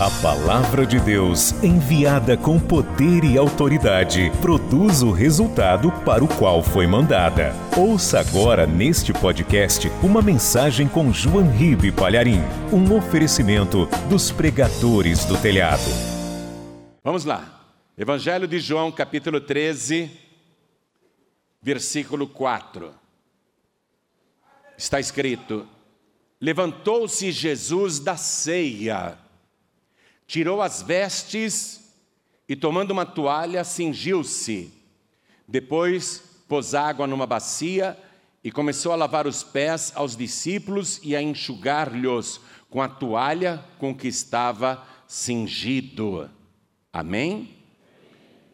A palavra de Deus, enviada com poder e autoridade, produz o resultado para o qual foi mandada. Ouça agora neste podcast uma mensagem com João Ribe Palharim, um oferecimento dos pregadores do telhado. Vamos lá. Evangelho de João, capítulo 13, versículo 4. Está escrito: Levantou-se Jesus da ceia tirou as vestes e, tomando uma toalha, cingiu-se. Depois pôs água numa bacia e começou a lavar os pés aos discípulos e a enxugar-lhes com a toalha com que estava cingido. Amém?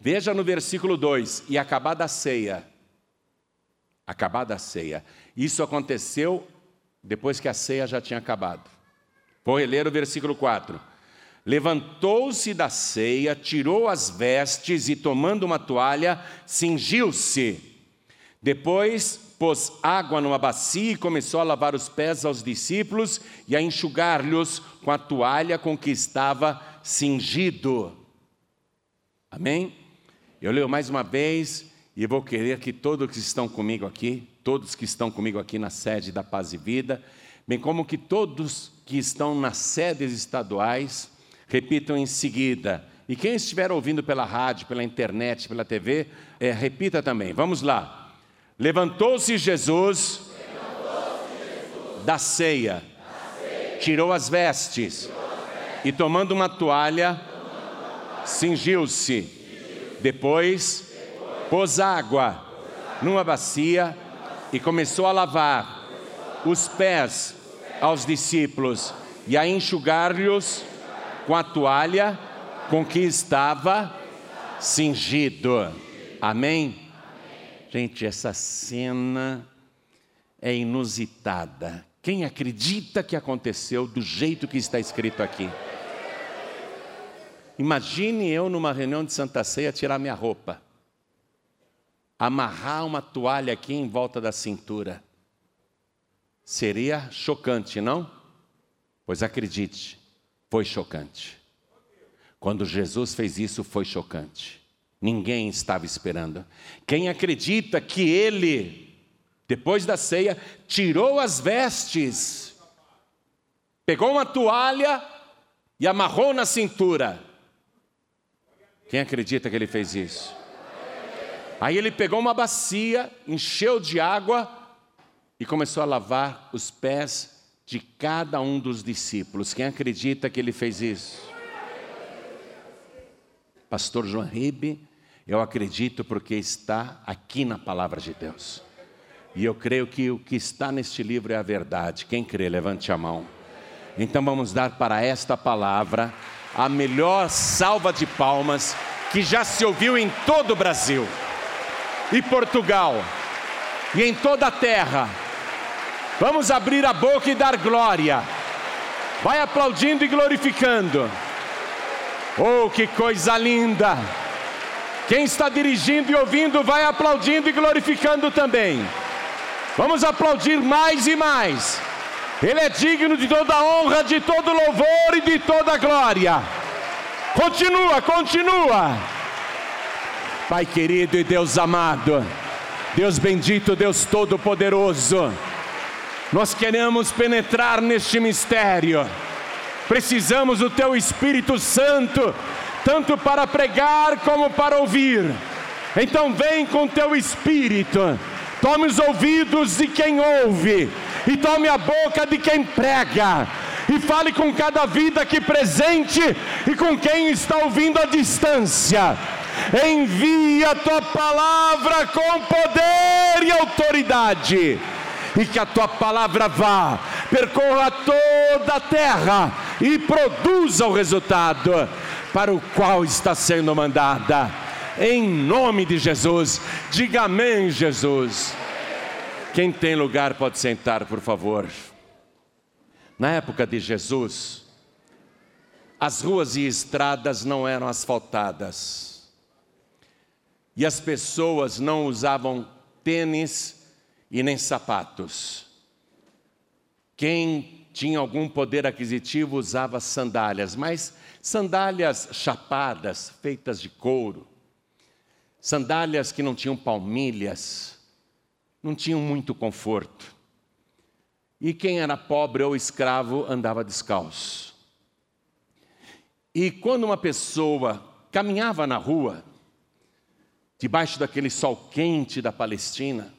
Veja no versículo 2: E acabada a ceia, acabada a ceia. Isso aconteceu depois que a ceia já tinha acabado. Vou reler o versículo 4. Levantou-se da ceia, tirou as vestes e, tomando uma toalha, cingiu-se. Depois pôs água numa bacia e começou a lavar os pés aos discípulos e a enxugar-lhes com a toalha com que estava cingido. Amém? Eu leio mais uma vez e vou querer que todos que estão comigo aqui, todos que estão comigo aqui na sede da Paz e Vida, bem como que todos que estão nas sedes estaduais, repitam em seguida. E quem estiver ouvindo pela rádio, pela internet, pela TV, é, repita também. Vamos lá. Levantou-se Jesus, Levantou Jesus da, ceia, da ceia, tirou as vestes, tirou as vestes e tomando uma toalha, cingiu-se. Depois, Depois, pôs água numa bacia e começou a lavar os pés aos discípulos e a enxugar-lhes com a toalha com que estava cingido. Amém? Gente, essa cena é inusitada. Quem acredita que aconteceu do jeito que está escrito aqui? Imagine eu numa reunião de Santa Ceia tirar minha roupa, amarrar uma toalha aqui em volta da cintura. Seria chocante, não? Pois acredite, foi chocante. Quando Jesus fez isso, foi chocante. Ninguém estava esperando. Quem acredita que ele, depois da ceia, tirou as vestes, pegou uma toalha e amarrou na cintura. Quem acredita que ele fez isso? Aí ele pegou uma bacia, encheu de água e começou a lavar os pés de cada um dos discípulos. Quem acredita que ele fez isso? Pastor João Ribe, eu acredito porque está aqui na palavra de Deus. E eu creio que o que está neste livro é a verdade. Quem crê, levante a mão. Então vamos dar para esta palavra a melhor salva de palmas que já se ouviu em todo o Brasil, e Portugal, e em toda a terra Vamos abrir a boca e dar glória. Vai aplaudindo e glorificando. Oh, que coisa linda! Quem está dirigindo e ouvindo, vai aplaudindo e glorificando também. Vamos aplaudir mais e mais. Ele é digno de toda honra, de todo louvor e de toda glória. Continua, continua. Pai querido e Deus amado, Deus bendito, Deus todo-poderoso. Nós queremos penetrar neste mistério. Precisamos do Teu Espírito Santo, tanto para pregar como para ouvir. Então, vem com Teu Espírito, tome os ouvidos de quem ouve, e tome a boca de quem prega, e fale com cada vida aqui presente e com quem está ouvindo à distância. Envia a tua palavra com poder e autoridade e que a tua palavra vá, percorra toda a terra e produza o resultado para o qual está sendo mandada. Em nome de Jesus, diga amém, Jesus. Quem tem lugar pode sentar, por favor. Na época de Jesus, as ruas e estradas não eram asfaltadas, e as pessoas não usavam tênis e nem sapatos. Quem tinha algum poder aquisitivo usava sandálias, mas sandálias chapadas, feitas de couro, sandálias que não tinham palmilhas, não tinham muito conforto. E quem era pobre ou escravo andava descalço. E quando uma pessoa caminhava na rua, debaixo daquele sol quente da Palestina,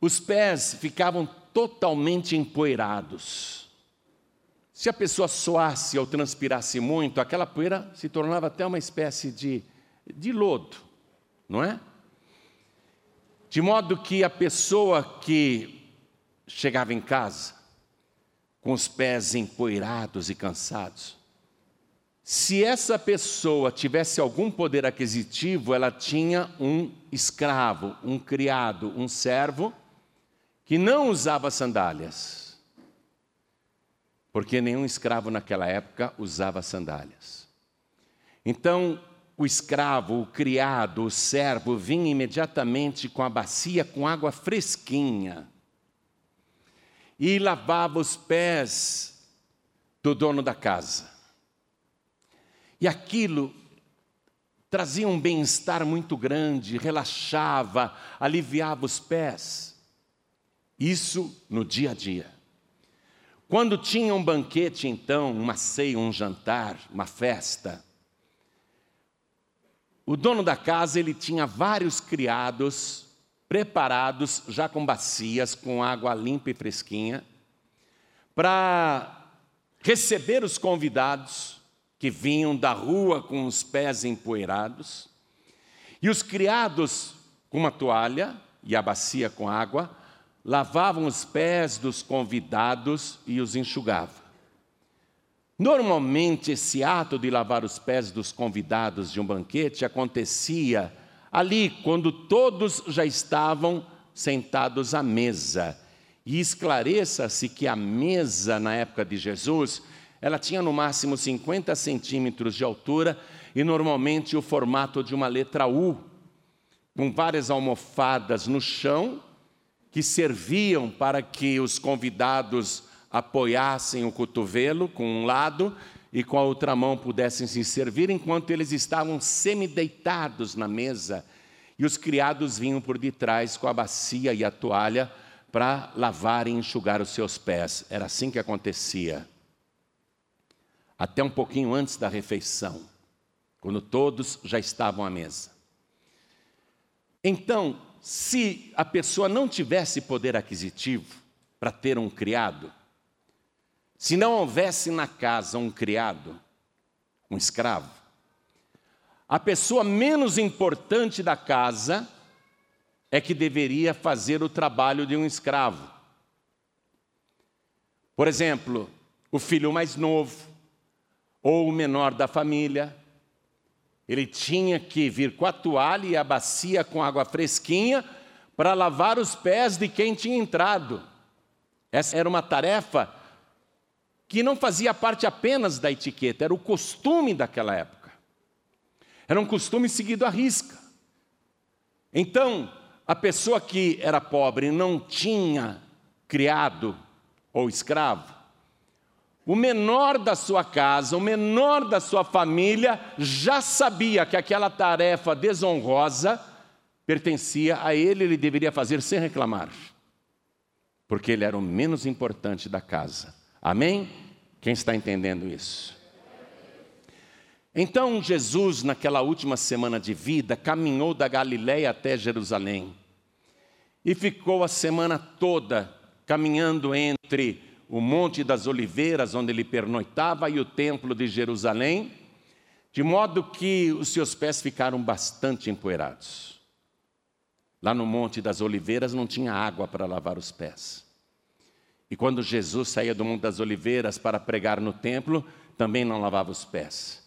os pés ficavam totalmente empoeirados. Se a pessoa suasse ou transpirasse muito, aquela poeira se tornava até uma espécie de, de lodo, não é? De modo que a pessoa que chegava em casa com os pés empoeirados e cansados, se essa pessoa tivesse algum poder aquisitivo, ela tinha um escravo, um criado, um servo que não usava sandálias. Porque nenhum escravo naquela época usava sandálias. Então, o escravo, o criado, o servo vinha imediatamente com a bacia com água fresquinha e lavava os pés do dono da casa. E aquilo trazia um bem-estar muito grande, relaxava, aliviava os pés. Isso no dia a dia. Quando tinha um banquete, então, uma ceia, um jantar, uma festa, o dono da casa ele tinha vários criados preparados já com bacias com água limpa e fresquinha para receber os convidados que vinham da rua com os pés empoeirados e os criados com uma toalha e a bacia com água lavavam os pés dos convidados e os enxugavam. Normalmente, esse ato de lavar os pés dos convidados de um banquete acontecia ali, quando todos já estavam sentados à mesa. E esclareça-se que a mesa, na época de Jesus, ela tinha no máximo 50 centímetros de altura e normalmente o formato de uma letra U, com várias almofadas no chão que serviam para que os convidados apoiassem o cotovelo com um lado e com a outra mão pudessem se servir, enquanto eles estavam semideitados na mesa e os criados vinham por detrás com a bacia e a toalha para lavar e enxugar os seus pés. Era assim que acontecia. Até um pouquinho antes da refeição, quando todos já estavam à mesa. Então, se a pessoa não tivesse poder aquisitivo para ter um criado, se não houvesse na casa um criado, um escravo, a pessoa menos importante da casa é que deveria fazer o trabalho de um escravo. Por exemplo, o filho mais novo ou o menor da família, ele tinha que vir com a toalha e a bacia com água fresquinha para lavar os pés de quem tinha entrado. Essa era uma tarefa que não fazia parte apenas da etiqueta, era o costume daquela época. Era um costume seguido à risca. Então, a pessoa que era pobre não tinha criado ou escravo, o menor da sua casa, o menor da sua família, já sabia que aquela tarefa desonrosa pertencia a ele, ele deveria fazer sem reclamar, porque ele era o menos importante da casa. Amém? Quem está entendendo isso? Então Jesus, naquela última semana de vida, caminhou da Galiléia até Jerusalém e ficou a semana toda caminhando entre o Monte das Oliveiras, onde ele pernoitava, e o Templo de Jerusalém, de modo que os seus pés ficaram bastante empoeirados. Lá no Monte das Oliveiras não tinha água para lavar os pés. E quando Jesus saía do Monte das Oliveiras para pregar no templo, também não lavava os pés.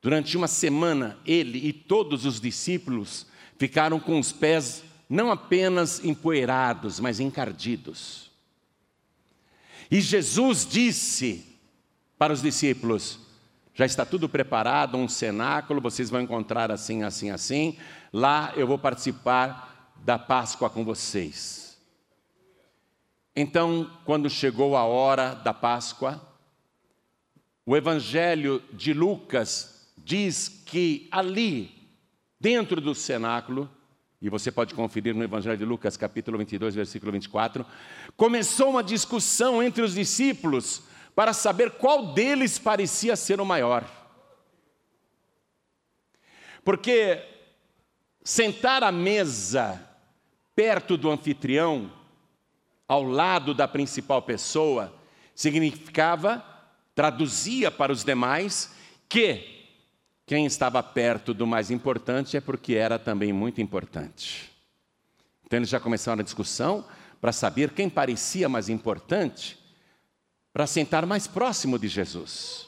Durante uma semana, ele e todos os discípulos ficaram com os pés não apenas empoeirados, mas encardidos. E Jesus disse para os discípulos: já está tudo preparado, um cenáculo, vocês vão encontrar assim, assim, assim. Lá eu vou participar da Páscoa com vocês. Então, quando chegou a hora da Páscoa, o Evangelho de Lucas diz que ali, dentro do cenáculo, e você pode conferir no Evangelho de Lucas, capítulo 22, versículo 24, começou uma discussão entre os discípulos para saber qual deles parecia ser o maior. Porque sentar à mesa perto do anfitrião, ao lado da principal pessoa, significava, traduzia para os demais, que quem estava perto do mais importante é porque era também muito importante. Então eles já começaram a discussão para saber quem parecia mais importante para sentar mais próximo de Jesus.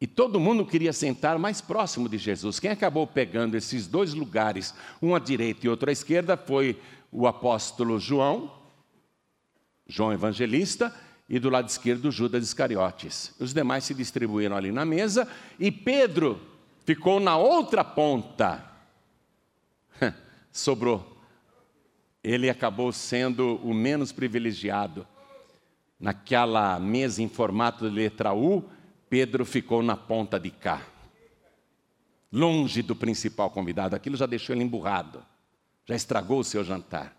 E todo mundo queria sentar mais próximo de Jesus. Quem acabou pegando esses dois lugares, um à direita e outro à esquerda, foi o apóstolo João, João Evangelista, e do lado esquerdo Judas Iscariotes. Os demais se distribuíram ali na mesa e Pedro ficou na outra ponta. Sobrou. Ele acabou sendo o menos privilegiado. Naquela mesa em formato de letra U, Pedro ficou na ponta de cá. Longe do principal convidado. Aquilo já deixou ele emburrado. Já estragou o seu jantar.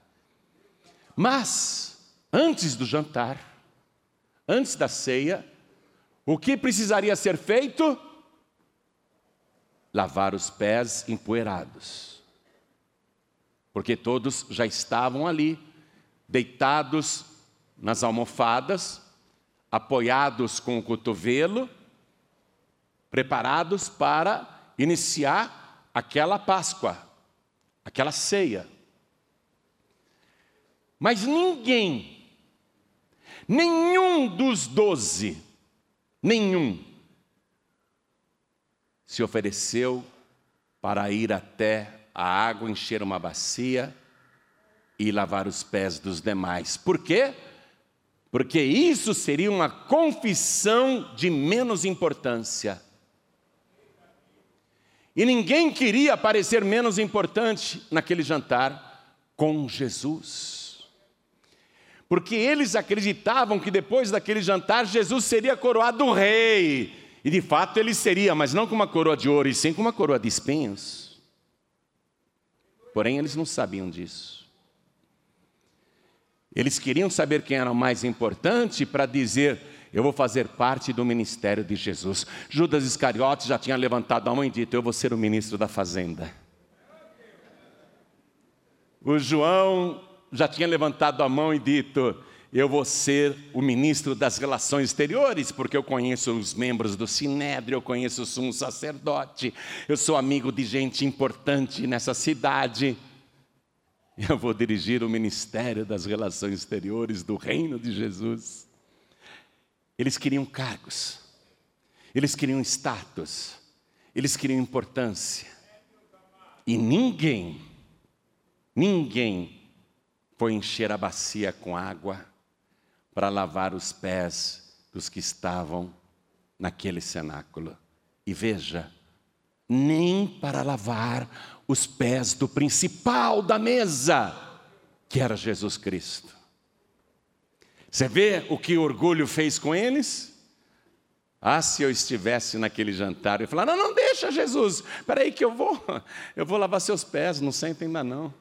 Mas, antes do jantar, antes da ceia, o que precisaria ser feito? Lavar os pés empoeirados. Porque todos já estavam ali, deitados nas almofadas, apoiados com o cotovelo, preparados para iniciar aquela Páscoa, aquela ceia. Mas ninguém Nenhum dos doze, nenhum, se ofereceu para ir até a água, encher uma bacia e lavar os pés dos demais. Por quê? Porque isso seria uma confissão de menos importância. E ninguém queria parecer menos importante naquele jantar com Jesus porque eles acreditavam que depois daquele jantar Jesus seria coroado rei. E de fato ele seria, mas não com uma coroa de ouro, e sim com uma coroa de espinhos. Porém, eles não sabiam disso. Eles queriam saber quem era o mais importante para dizer: Eu vou fazer parte do ministério de Jesus. Judas Iscariotes já tinha levantado a mão e dito: Eu vou ser o ministro da fazenda. O João já tinha levantado a mão e dito: Eu vou ser o ministro das relações exteriores, porque eu conheço os membros do Sinédrio, eu conheço o sumo sacerdote, eu sou amigo de gente importante nessa cidade. Eu vou dirigir o ministério das relações exteriores do reino de Jesus. Eles queriam cargos, eles queriam status, eles queriam importância. E ninguém, ninguém foi encher a bacia com água para lavar os pés dos que estavam naquele cenáculo. E veja, nem para lavar os pés do principal da mesa, que era Jesus Cristo. Você vê o que o orgulho fez com eles? Ah, se eu estivesse naquele jantar e falar: não, não deixa, Jesus, espera aí que eu vou, eu vou lavar seus pés, não senta ainda não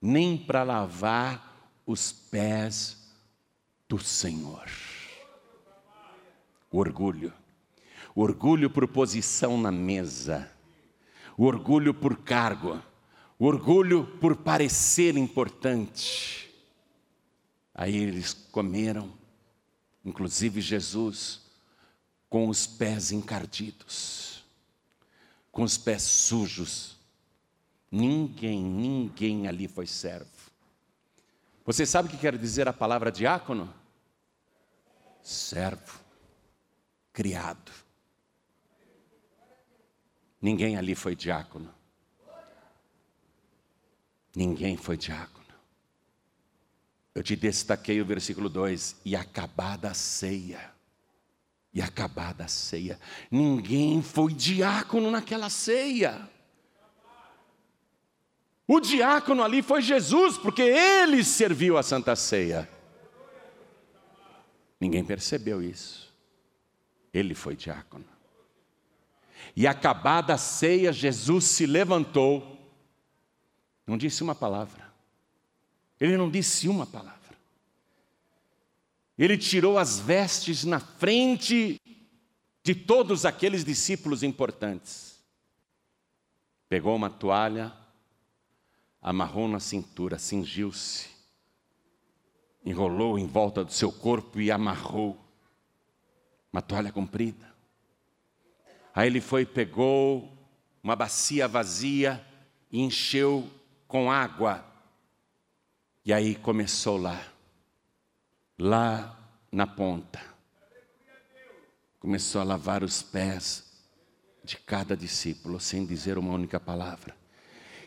nem para lavar os pés do Senhor. O orgulho. O orgulho por posição na mesa. O orgulho por cargo. O orgulho por parecer importante. Aí eles comeram, inclusive Jesus, com os pés encardidos, com os pés sujos Ninguém, ninguém ali foi servo. Você sabe o que quer dizer a palavra diácono? Servo, criado. Ninguém ali foi diácono. Ninguém foi diácono. Eu te destaquei o versículo 2: e acabada a ceia. E acabada a ceia. Ninguém foi diácono naquela ceia. O diácono ali foi Jesus, porque ele serviu a Santa Ceia. Ninguém percebeu isso. Ele foi diácono. E acabada a ceia, Jesus se levantou, não disse uma palavra. Ele não disse uma palavra. Ele tirou as vestes na frente de todos aqueles discípulos importantes. Pegou uma toalha, amarrou na cintura, cingiu-se, enrolou em volta do seu corpo e amarrou uma toalha comprida. Aí ele foi, pegou uma bacia vazia e encheu com água. E aí começou lá, lá na ponta. Começou a lavar os pés de cada discípulo, sem dizer uma única palavra.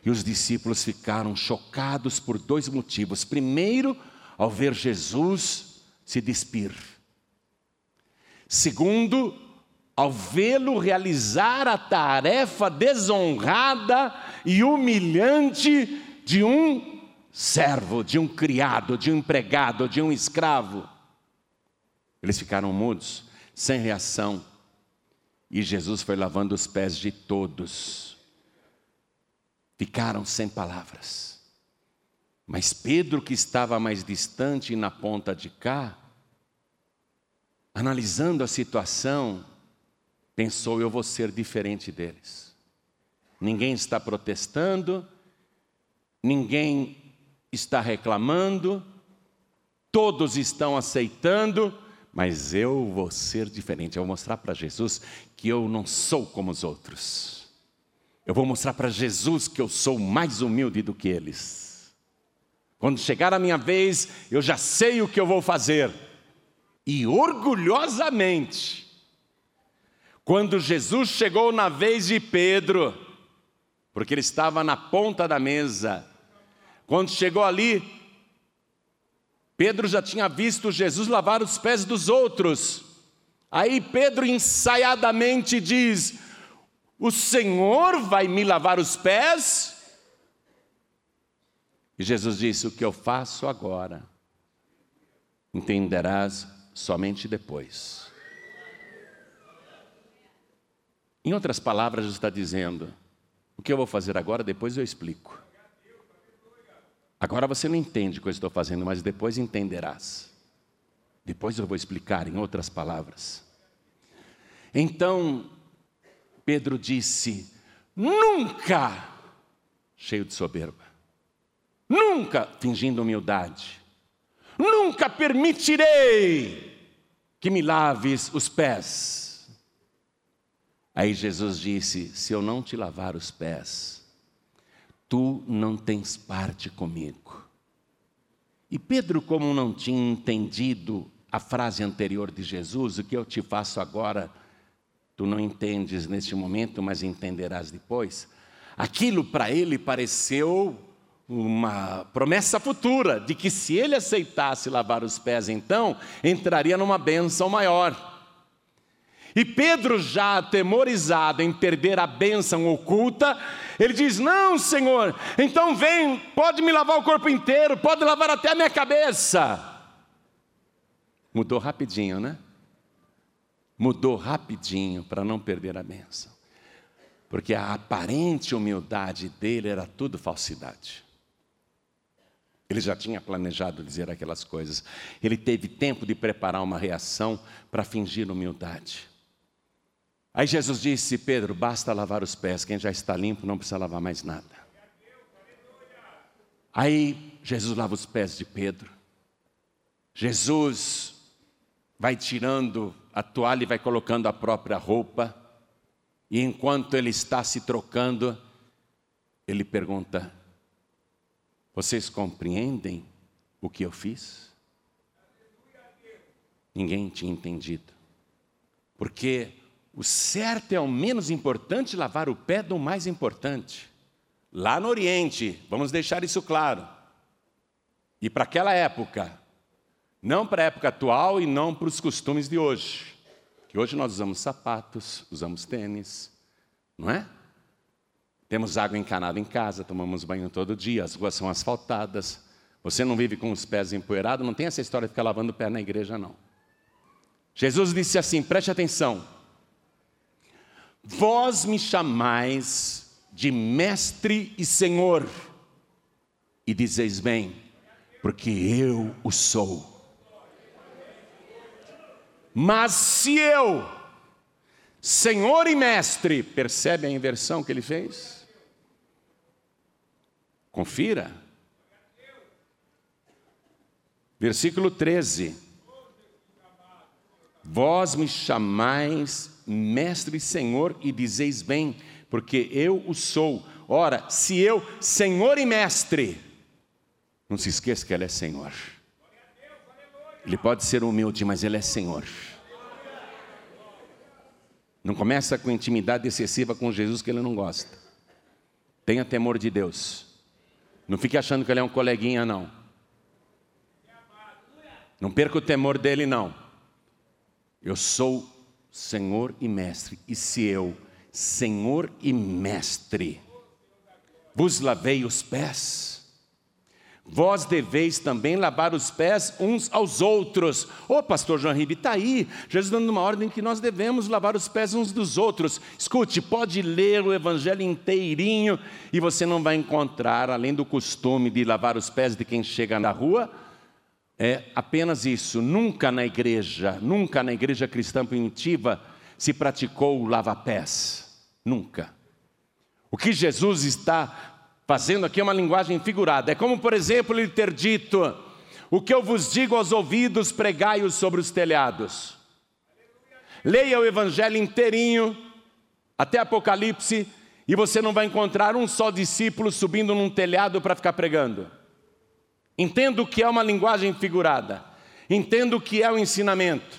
E os discípulos ficaram chocados por dois motivos. Primeiro, ao ver Jesus se despir. Segundo, ao vê-lo realizar a tarefa desonrada e humilhante de um servo, de um criado, de um empregado, de um escravo. Eles ficaram mudos, sem reação, e Jesus foi lavando os pés de todos ficaram sem palavras. Mas Pedro, que estava mais distante na ponta de cá, analisando a situação, pensou: eu vou ser diferente deles. Ninguém está protestando, ninguém está reclamando, todos estão aceitando, mas eu vou ser diferente. Eu vou mostrar para Jesus que eu não sou como os outros. Eu vou mostrar para Jesus que eu sou mais humilde do que eles. Quando chegar a minha vez, eu já sei o que eu vou fazer. E orgulhosamente, quando Jesus chegou na vez de Pedro, porque ele estava na ponta da mesa, quando chegou ali, Pedro já tinha visto Jesus lavar os pés dos outros. Aí Pedro ensaiadamente diz: o Senhor vai me lavar os pés? E Jesus disse: O que eu faço agora, entenderás somente depois. Em outras palavras, Jesus está dizendo: O que eu vou fazer agora, depois eu explico. Agora você não entende o que eu estou fazendo, mas depois entenderás. Depois eu vou explicar em outras palavras. Então, Pedro disse: Nunca, cheio de soberba, nunca, fingindo humildade, nunca permitirei que me laves os pés. Aí Jesus disse: Se eu não te lavar os pés, tu não tens parte comigo. E Pedro, como não tinha entendido a frase anterior de Jesus, o que eu te faço agora, tu não entendes neste momento, mas entenderás depois. Aquilo para ele pareceu uma promessa futura de que se ele aceitasse lavar os pés, então entraria numa bênção maior. E Pedro, já atemorizado em perder a bênção oculta, ele diz: Não, Senhor, então vem, pode me lavar o corpo inteiro, pode lavar até a minha cabeça. Mudou rapidinho, né? Mudou rapidinho para não perder a bênção. Porque a aparente humildade dele era tudo falsidade. Ele já tinha planejado dizer aquelas coisas. Ele teve tempo de preparar uma reação para fingir humildade. Aí Jesus disse: Pedro, basta lavar os pés, quem já está limpo não precisa lavar mais nada. Aí Jesus lava os pés de Pedro. Jesus vai tirando a toalha e vai colocando a própria roupa. E enquanto ele está se trocando, ele pergunta: Vocês compreendem o que eu fiz? Ninguém tinha entendido. Porque o certo é o menos importante lavar o pé do mais importante. Lá no Oriente, vamos deixar isso claro. E para aquela época, não para a época atual e não para os costumes de hoje. Que hoje nós usamos sapatos, usamos tênis, não é? Temos água encanada em casa, tomamos banho todo dia, as ruas são asfaltadas. Você não vive com os pés empoeirados, não tem essa história de ficar lavando o pé na igreja, não. Jesus disse assim: preste atenção. Vós me chamais de mestre e senhor, e dizeis bem, porque eu o sou. Mas se eu, senhor e mestre, percebe a inversão que ele fez? Confira. Versículo 13. Vós me chamais mestre e senhor e dizeis bem, porque eu o sou. Ora, se eu, senhor e mestre, não se esqueça que ele é senhor. Ele pode ser humilde, mas ele é senhor. Não começa com intimidade excessiva com Jesus que ele não gosta. Tenha temor de Deus. Não fique achando que ele é um coleguinha, não. Não perca o temor dele, não. Eu sou Senhor e Mestre, e se eu, Senhor e Mestre, vos lavei os pés, Vós deveis também lavar os pés uns aos outros. Ô oh, pastor João Ribe, está aí. Jesus dando uma ordem que nós devemos lavar os pés uns dos outros. Escute, pode ler o evangelho inteirinho e você não vai encontrar, além do costume de lavar os pés de quem chega na rua, é apenas isso. Nunca na igreja, nunca na igreja cristã primitiva se praticou o lava-pés. Nunca. O que Jesus está Fazendo aqui uma linguagem figurada. É como, por exemplo, ele ter dito: O que eu vos digo aos ouvidos, pregai-os sobre os telhados. Leia o evangelho inteirinho, até Apocalipse, e você não vai encontrar um só discípulo subindo num telhado para ficar pregando. Entenda o que é uma linguagem figurada. Entenda o que é o ensinamento.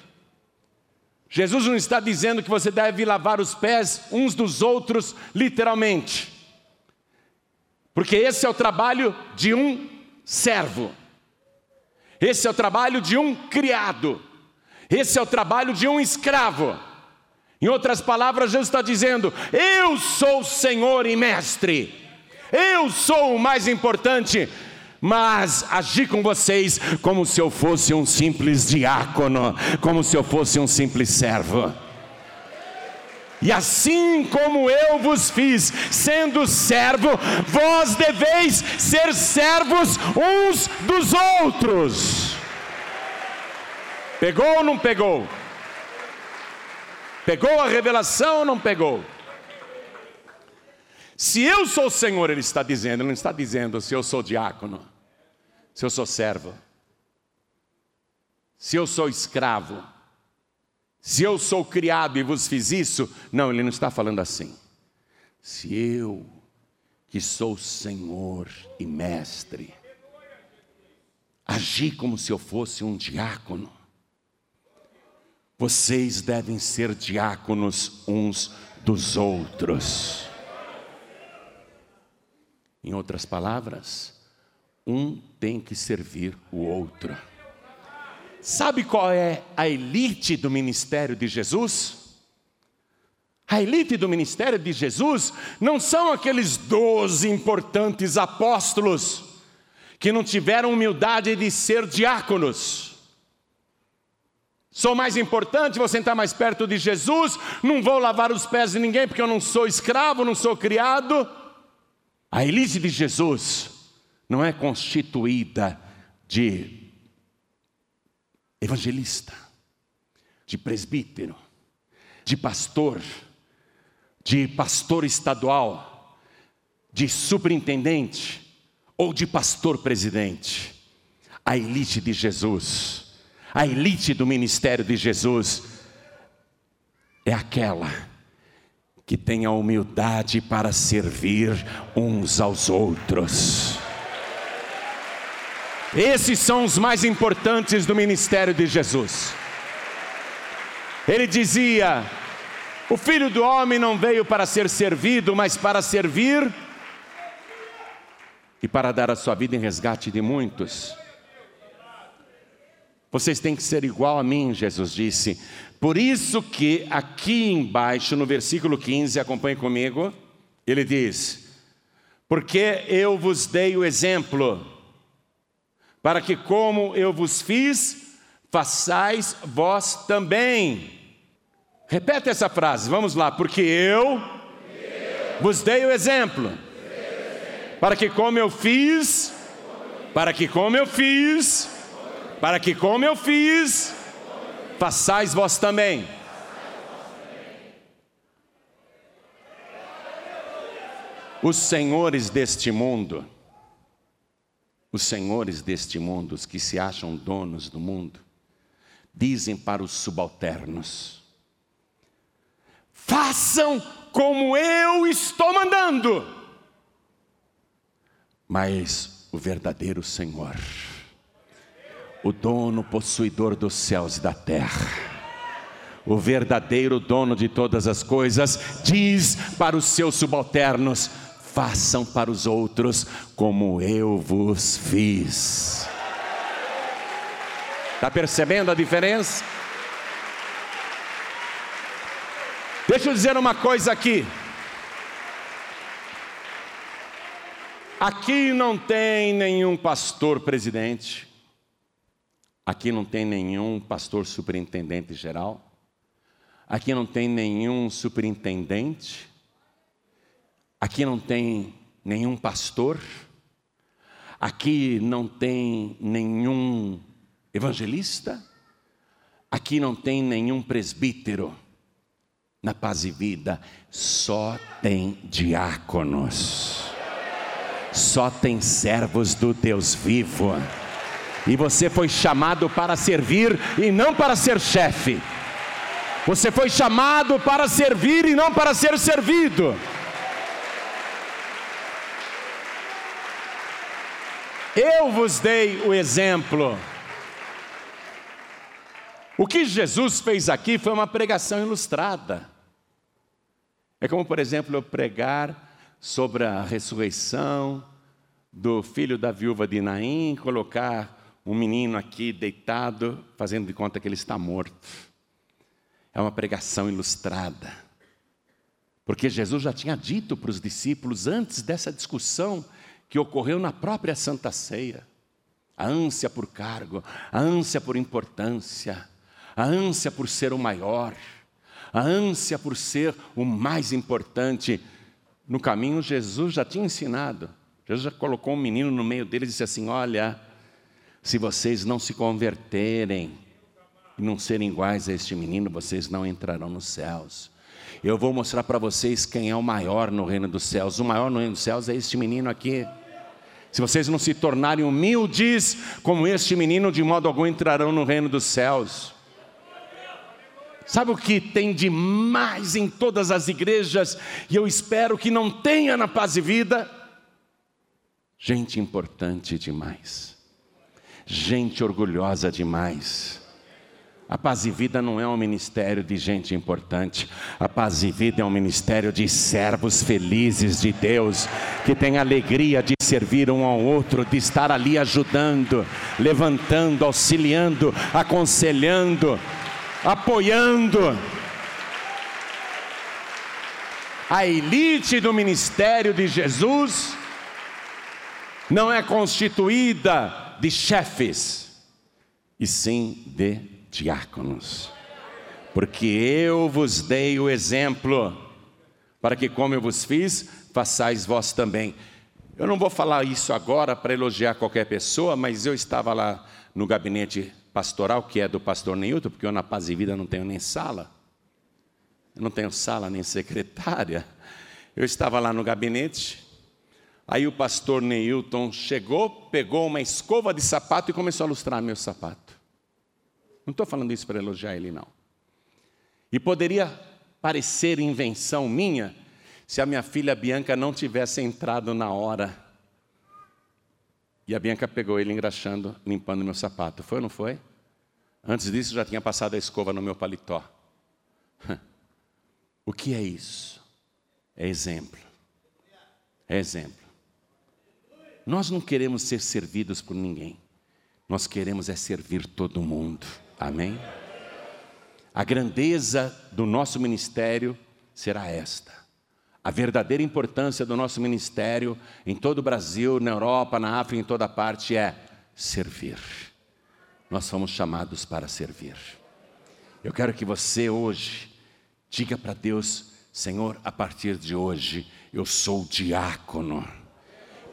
Jesus não está dizendo que você deve lavar os pés uns dos outros, literalmente. Porque esse é o trabalho de um servo. Esse é o trabalho de um criado. Esse é o trabalho de um escravo. Em outras palavras, Jesus está dizendo: Eu sou Senhor e Mestre. Eu sou o mais importante mas agi com vocês como se eu fosse um simples diácono, como se eu fosse um simples servo. E assim como eu vos fiz, sendo servo, vós deveis ser servos uns dos outros. Pegou ou não pegou? Pegou a revelação ou não pegou? Se eu sou o Senhor, Ele está dizendo, Ele não está dizendo se eu sou diácono, se eu sou servo, se eu sou escravo. Se eu sou criado e vos fiz isso, não, ele não está falando assim. Se eu, que sou Senhor e Mestre, agi como se eu fosse um diácono, vocês devem ser diáconos uns dos outros. Em outras palavras, um tem que servir o outro. Sabe qual é a elite do ministério de Jesus? A elite do ministério de Jesus não são aqueles doze importantes apóstolos que não tiveram humildade de ser diáconos. Sou mais importante, vou sentar mais perto de Jesus, não vou lavar os pés de ninguém porque eu não sou escravo, não sou criado. A elite de Jesus não é constituída de evangelista, de presbítero, de pastor, de pastor estadual, de superintendente ou de pastor presidente. A elite de Jesus, a elite do ministério de Jesus é aquela que tem a humildade para servir uns aos outros. Esses são os mais importantes do ministério de Jesus. Ele dizia: O filho do homem não veio para ser servido, mas para servir e para dar a sua vida em resgate de muitos. Vocês têm que ser igual a mim, Jesus disse. Por isso que aqui embaixo, no versículo 15, acompanhe comigo, Ele diz: Porque eu vos dei o exemplo, para que, como eu vos fiz, façais vós também. Repete essa frase, vamos lá. Porque eu vos dei o exemplo, para que, como eu fiz, para que, como eu fiz, para que, como eu fiz, façais vós também. Os senhores deste mundo, os senhores deste mundo, os que se acham donos do mundo, dizem para os subalternos: façam como eu estou mandando. Mas o verdadeiro Senhor, o dono possuidor dos céus e da terra, o verdadeiro dono de todas as coisas, diz para os seus subalternos: façam para os outros como eu vos fiz. Está percebendo a diferença? Deixa eu dizer uma coisa aqui. Aqui não tem nenhum pastor presidente, aqui não tem nenhum pastor superintendente geral, aqui não tem nenhum superintendente, Aqui não tem nenhum pastor, aqui não tem nenhum evangelista, aqui não tem nenhum presbítero. Na paz e vida só tem diáconos, só tem servos do Deus vivo. E você foi chamado para servir e não para ser chefe. Você foi chamado para servir e não para ser servido. Eu vos dei o exemplo. O que Jesus fez aqui foi uma pregação ilustrada. É como, por exemplo, eu pregar sobre a ressurreição do filho da viúva de Naim, colocar um menino aqui deitado, fazendo de conta que ele está morto. É uma pregação ilustrada. Porque Jesus já tinha dito para os discípulos antes dessa discussão que ocorreu na própria Santa Ceia. A ânsia por cargo, a ânsia por importância, a ânsia por ser o maior, a ânsia por ser o mais importante. No caminho, Jesus já tinha ensinado. Jesus já colocou um menino no meio deles e disse assim: Olha, se vocês não se converterem e não serem iguais a este menino, vocês não entrarão nos céus. Eu vou mostrar para vocês quem é o maior no reino dos céus. O maior no reino dos céus é este menino aqui. Se vocês não se tornarem humildes como este menino, de modo algum entrarão no reino dos céus. Sabe o que tem de mais em todas as igrejas, e eu espero que não tenha na paz e vida? Gente importante demais, gente orgulhosa demais a Paz e Vida não é um ministério de gente importante. A Paz e Vida é um ministério de servos felizes de Deus, que tem alegria de servir um ao outro, de estar ali ajudando, levantando, auxiliando, aconselhando, apoiando. A elite do ministério de Jesus não é constituída de chefes, e sim de diáconos, porque eu vos dei o exemplo, para que, como eu vos fiz, façais vós também. Eu não vou falar isso agora para elogiar qualquer pessoa, mas eu estava lá no gabinete pastoral, que é do pastor Neilton, porque eu na Paz e Vida não tenho nem sala. Eu não tenho sala nem secretária. Eu estava lá no gabinete, aí o pastor Neilton chegou, pegou uma escova de sapato e começou a lustrar meu sapato. Não estou falando isso para elogiar ele, não. E poderia parecer invenção minha se a minha filha Bianca não tivesse entrado na hora. E a Bianca pegou ele engraxando, limpando meu sapato. Foi ou não foi? Antes disso, já tinha passado a escova no meu paletó. O que é isso? É exemplo. É exemplo. Nós não queremos ser servidos por ninguém. Nós queremos é servir todo mundo. Amém? A grandeza do nosso ministério será esta: A verdadeira importância do nosso ministério em todo o Brasil, na Europa, na África, em toda parte é servir. Nós somos chamados para servir. Eu quero que você hoje diga para Deus: Senhor, a partir de hoje eu sou diácono.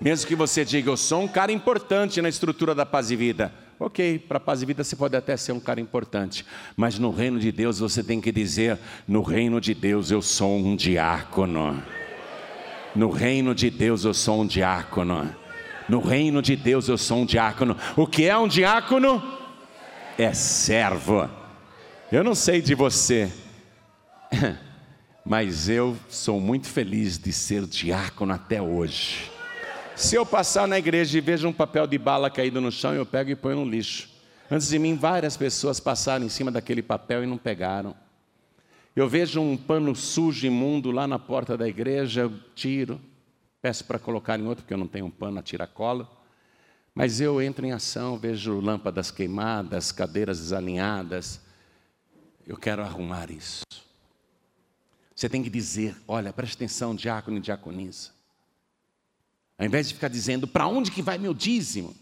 Mesmo que você diga, eu sou um cara importante na estrutura da paz e vida. Ok, para a paz e vida você pode até ser um cara importante, mas no reino de Deus você tem que dizer: no reino de Deus eu sou um diácono. No reino de Deus eu sou um diácono. No reino de Deus eu sou um diácono. O que é um diácono? É servo. Eu não sei de você, mas eu sou muito feliz de ser diácono até hoje. Se eu passar na igreja e vejo um papel de bala caído no chão, eu pego e ponho no lixo. Antes de mim, várias pessoas passaram em cima daquele papel e não pegaram. Eu vejo um pano sujo, imundo lá na porta da igreja, eu tiro, peço para colocar em outro, porque eu não tenho um pano a tiracola. Mas eu entro em ação, vejo lâmpadas queimadas, cadeiras desalinhadas. Eu quero arrumar isso. Você tem que dizer: olha, preste atenção, diácono e diaconisa. Ao invés de ficar dizendo, para onde que vai meu dízimo?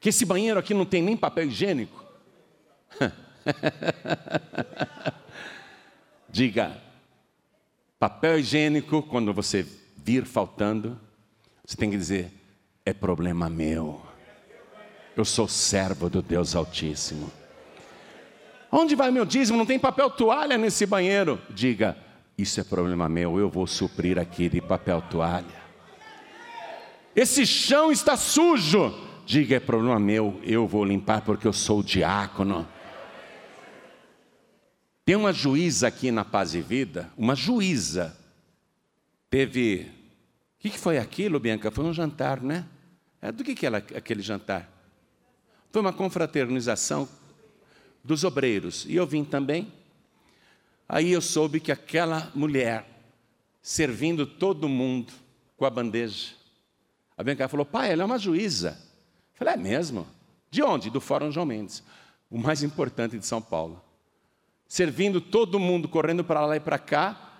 Que esse banheiro aqui não tem nem papel higiênico. Diga, papel higiênico, quando você vir faltando, você tem que dizer, é problema meu. Eu sou servo do Deus Altíssimo. Onde vai meu dízimo? Não tem papel toalha nesse banheiro. Diga, isso é problema meu, eu vou suprir aqui de papel toalha. Esse chão está sujo. Diga, é problema meu, eu vou limpar porque eu sou diácono. Tem uma juíza aqui na Paz e Vida, uma juíza. Teve. O que foi aquilo, Bianca? Foi um jantar, né? É, do que, que era aquele jantar? Foi uma confraternização dos obreiros. E eu vim também. Aí eu soube que aquela mulher, servindo todo mundo com a bandeja, a Bianca falou, pai, ela é uma juíza. Eu falei, é mesmo? De onde? Do Fórum João Mendes, o mais importante de São Paulo. Servindo todo mundo, correndo para lá e para cá,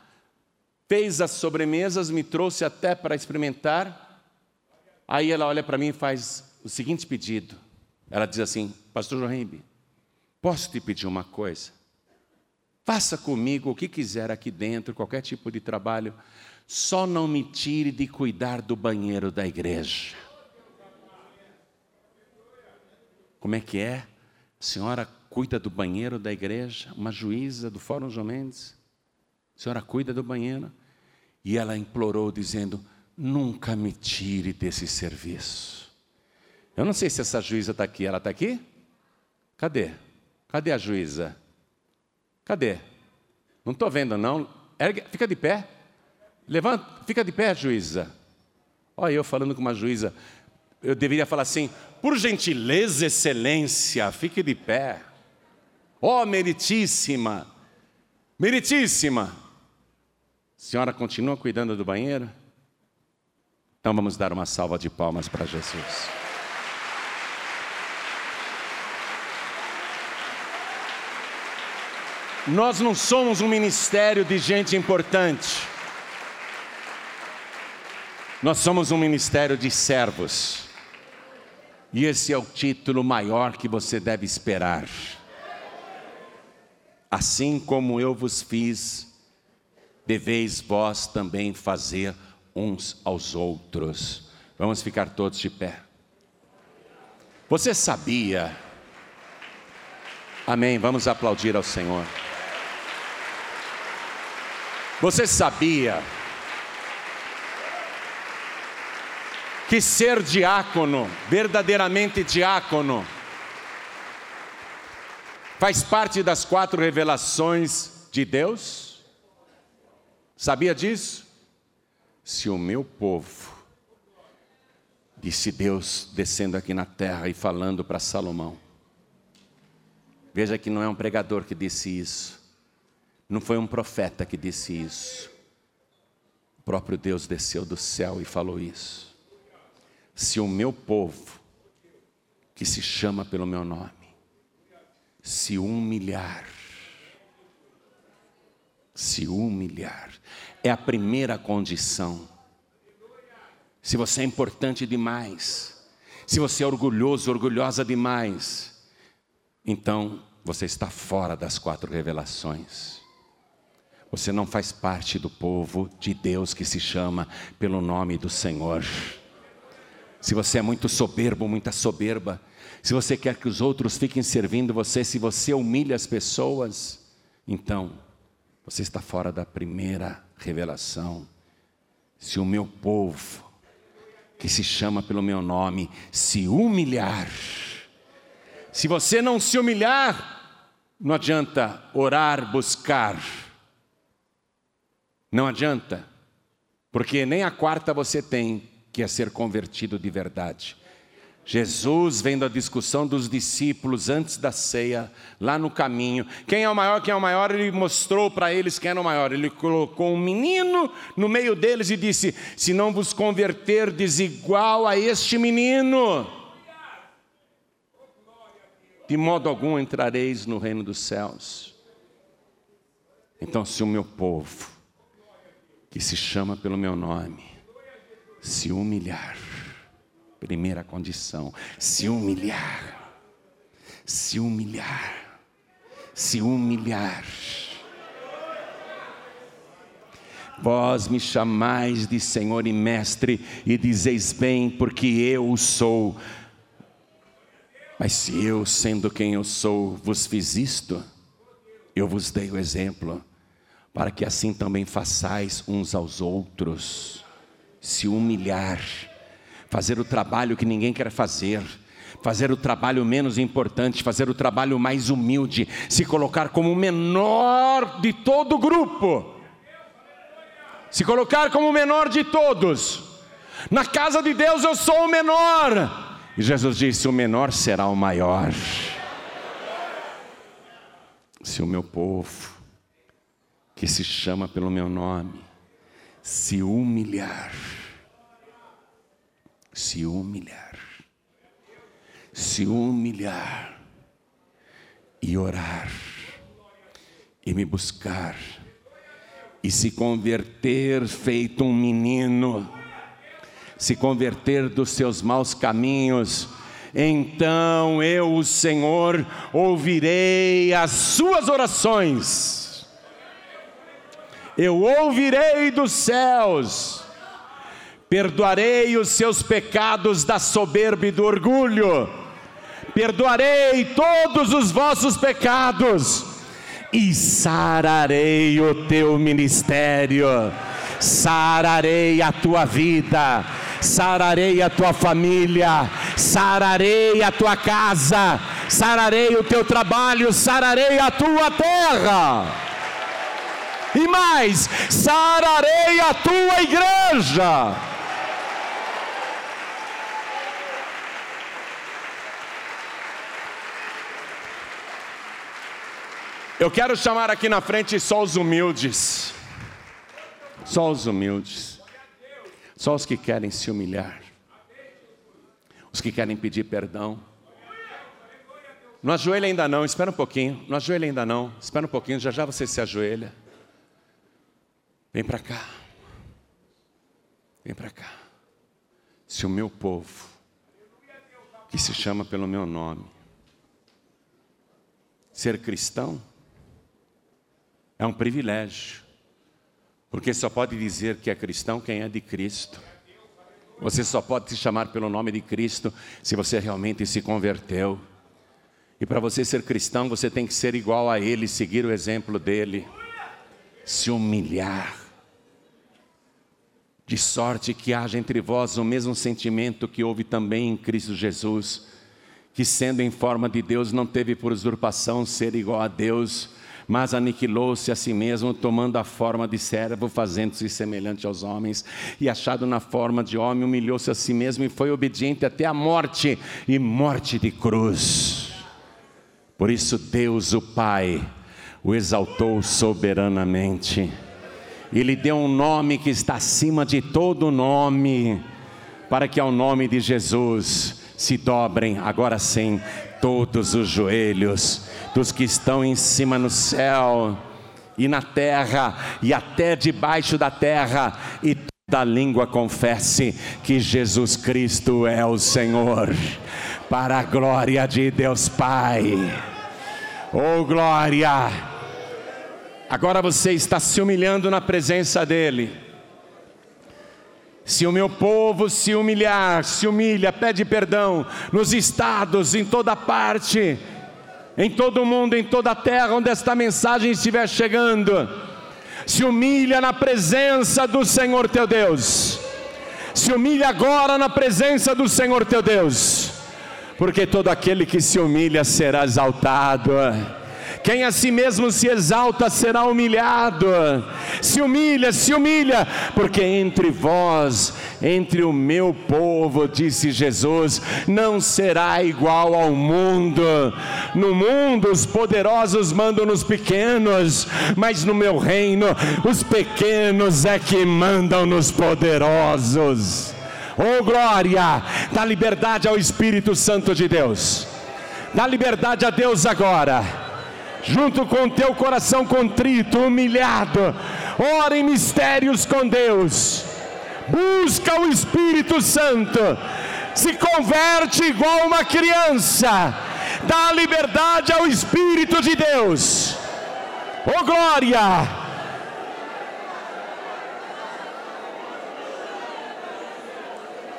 fez as sobremesas, me trouxe até para experimentar. Aí ela olha para mim e faz o seguinte pedido. Ela diz assim, pastor João posso te pedir uma coisa? Faça comigo o que quiser aqui dentro, qualquer tipo de trabalho, só não me tire de cuidar do banheiro da igreja. Como é que é? A senhora cuida do banheiro da igreja, uma juíza do Fórum João Mendes. A senhora cuida do banheiro. E ela implorou, dizendo: Nunca me tire desse serviço. Eu não sei se essa juíza está aqui. Ela está aqui? Cadê? Cadê a juíza? Cadê? Não estou vendo, não. Ergue, fica de pé. Levanta, fica de pé, juíza. Olha, eu falando com uma juíza, eu deveria falar assim: por gentileza, excelência, fique de pé. Ó, oh, meritíssima, meritíssima. Senhora continua cuidando do banheiro? Então vamos dar uma salva de palmas para Jesus. Nós não somos um ministério de gente importante. Nós somos um ministério de servos. E esse é o título maior que você deve esperar. Assim como eu vos fiz, deveis vós também fazer uns aos outros. Vamos ficar todos de pé. Você sabia? Amém. Vamos aplaudir ao Senhor. Você sabia? Que ser diácono, verdadeiramente diácono, faz parte das quatro revelações de Deus? Sabia disso? Se o meu povo, disse Deus descendo aqui na terra e falando para Salomão, veja que não é um pregador que disse isso, não foi um profeta que disse isso, o próprio Deus desceu do céu e falou isso se o meu povo, que se chama pelo meu nome, se humilhar, Se humilhar. É a primeira condição. Se você é importante demais, se você é orgulhoso, orgulhosa demais, então você está fora das quatro revelações. Você não faz parte do povo de Deus que se chama pelo nome do Senhor. Se você é muito soberbo, muita soberba, se você quer que os outros fiquem servindo você, se você humilha as pessoas, então você está fora da primeira revelação. Se o meu povo, que se chama pelo meu nome, se humilhar, se você não se humilhar, não adianta orar, buscar, não adianta, porque nem a quarta você tem, que é ser convertido de verdade. Jesus, vendo a discussão dos discípulos antes da ceia, lá no caminho, quem é o maior, quem é o maior, ele mostrou para eles quem era o maior. Ele colocou um menino no meio deles e disse: Se não vos converterdes igual a este menino, de modo algum entrareis no reino dos céus. Então, se o meu povo, que se chama pelo meu nome, se humilhar, Primeira condição: se humilhar. Se humilhar. Se humilhar. Vós me chamais de Senhor e Mestre, e dizeis bem, porque eu sou. Mas se eu, sendo quem eu sou, vos fiz isto, eu vos dei o exemplo, para que assim também façais uns aos outros. Se humilhar fazer o trabalho que ninguém quer fazer, fazer o trabalho menos importante, fazer o trabalho mais humilde, se colocar como o menor de todo o grupo, se colocar como o menor de todos. Na casa de Deus eu sou o menor. E Jesus disse: O menor será o maior. Se o meu povo, que se chama pelo meu nome, se humilhar, se humilhar, se humilhar e orar e me buscar e se converter feito um menino, se converter dos seus maus caminhos, então eu, o Senhor, ouvirei as suas orações. Eu ouvirei dos céus. Perdoarei os seus pecados da soberba e do orgulho, perdoarei todos os vossos pecados. E sararei o teu ministério, sararei a tua vida, sararei a tua família, sararei a tua casa, sararei o teu trabalho, sararei a tua terra. E mais, sararei a tua igreja. Eu quero chamar aqui na frente só os humildes. Só os humildes. Só os que querem se humilhar. Os que querem pedir perdão. Não ajoelha ainda não, espera um pouquinho. Não ajoelha ainda não, espera um pouquinho, já já você se ajoelha. Vem para cá. Vem para cá. Se o meu povo, que se chama pelo meu nome, ser cristão, é um privilégio, porque só pode dizer que é cristão quem é de Cristo. Você só pode se chamar pelo nome de Cristo se você realmente se converteu. E para você ser cristão, você tem que ser igual a Ele, seguir o exemplo dele, se humilhar. De sorte que haja entre vós o mesmo sentimento que houve também em Cristo Jesus, que sendo em forma de Deus, não teve por usurpação ser igual a Deus mas aniquilou-se a si mesmo, tomando a forma de servo, fazendo-se semelhante aos homens, e achado na forma de homem, humilhou-se a si mesmo e foi obediente até a morte e morte de cruz. Por isso, Deus, o Pai, o exaltou soberanamente e lhe deu um nome que está acima de todo nome, para que ao nome de Jesus se dobrem, agora sim, todos os joelhos dos que estão em cima no céu e na terra e até debaixo da terra, e toda língua confesse que Jesus Cristo é o Senhor, para a glória de Deus Pai. Oh glória! Agora você está se humilhando na presença dEle. Se o meu povo se humilhar, se humilha, pede perdão nos estados, em toda parte, em todo mundo, em toda a terra onde esta mensagem estiver chegando, se humilha na presença do Senhor teu Deus, se humilha agora na presença do Senhor teu Deus, porque todo aquele que se humilha será exaltado. Quem a si mesmo se exalta será humilhado. Se humilha, se humilha, porque entre vós, entre o meu povo, disse Jesus, não será igual ao mundo. No mundo os poderosos mandam nos pequenos, mas no meu reino os pequenos é que mandam nos poderosos. Oh glória! Dá liberdade ao Espírito Santo de Deus. Dá liberdade a Deus agora junto com teu coração contrito, humilhado, ora em mistérios com Deus, busca o Espírito Santo, se converte igual uma criança, dá liberdade ao Espírito de Deus, oh glória!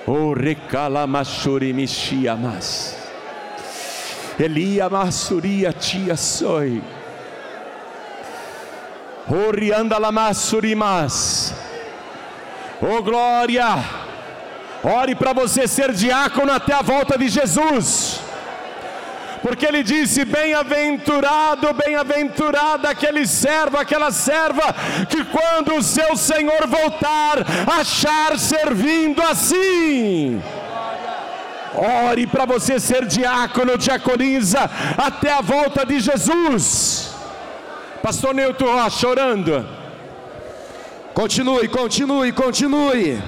Oh, recalamasuri mixiamas. Elia Masuria tia soy. Orianda la Masurimas. Oh glória! Ore para você ser diácono até a volta de Jesus. Porque ele disse: Bem-aventurado, bem-aventurada aquele servo, aquela serva, que quando o seu Senhor voltar, achar servindo assim. Ore para você ser diácono, diaconisa, até a volta de Jesus. Pastor Newton Rocha, orando. Continue, continue, continue.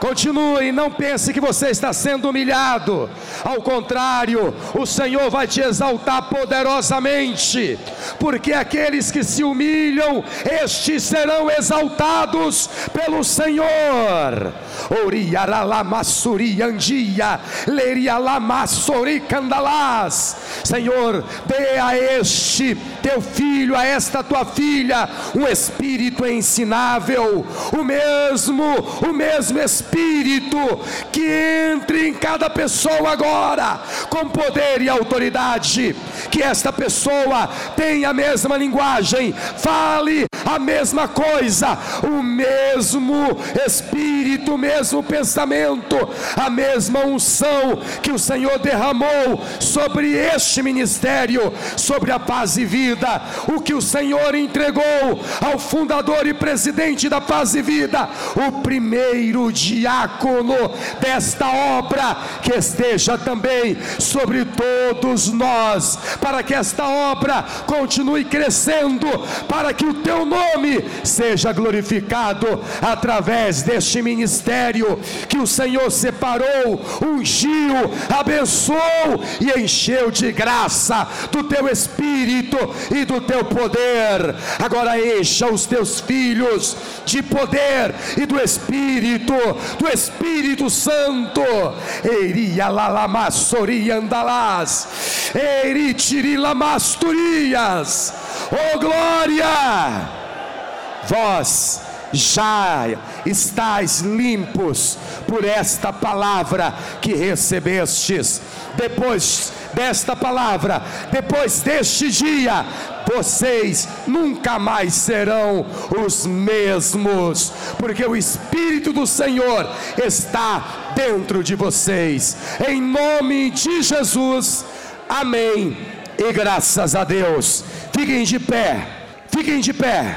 Continue, não pense que você está sendo humilhado. Ao contrário, o Senhor vai te exaltar poderosamente, porque aqueles que se humilham, estes serão exaltados pelo Senhor. Oriaralamassuriandia, lerialamassoricandalas. Senhor, dê a este teu filho, a esta tua filha, um espírito ensinável, o mesmo, o mesmo espírito que entre em cada pessoa agora, com poder e autoridade, que esta pessoa tenha a mesma linguagem, fale a mesma coisa, o mesmo Espírito, mesmo pensamento, a mesma unção que o Senhor derramou sobre este ministério, sobre a paz e vida, o que o Senhor entregou ao fundador e presidente da paz e vida, o primeiro diácono desta obra, que esteja também sobre todos nós, para que esta obra continue crescendo, para que o teu nome seja glorificado através deste ministério que o Senhor separou, ungiu, abençoou e encheu de graça do teu espírito e do teu poder. Agora encha os teus filhos de poder e do espírito do Espírito Santo. Eiria lalamassoriandalás, eritirilamasturias. Oh glória! Vós já estáis limpos por esta palavra que recebestes. Depois desta palavra, depois deste dia, vocês nunca mais serão os mesmos, porque o Espírito do Senhor está dentro de vocês. Em nome de Jesus, amém. E graças a Deus, fiquem de pé, fiquem de pé.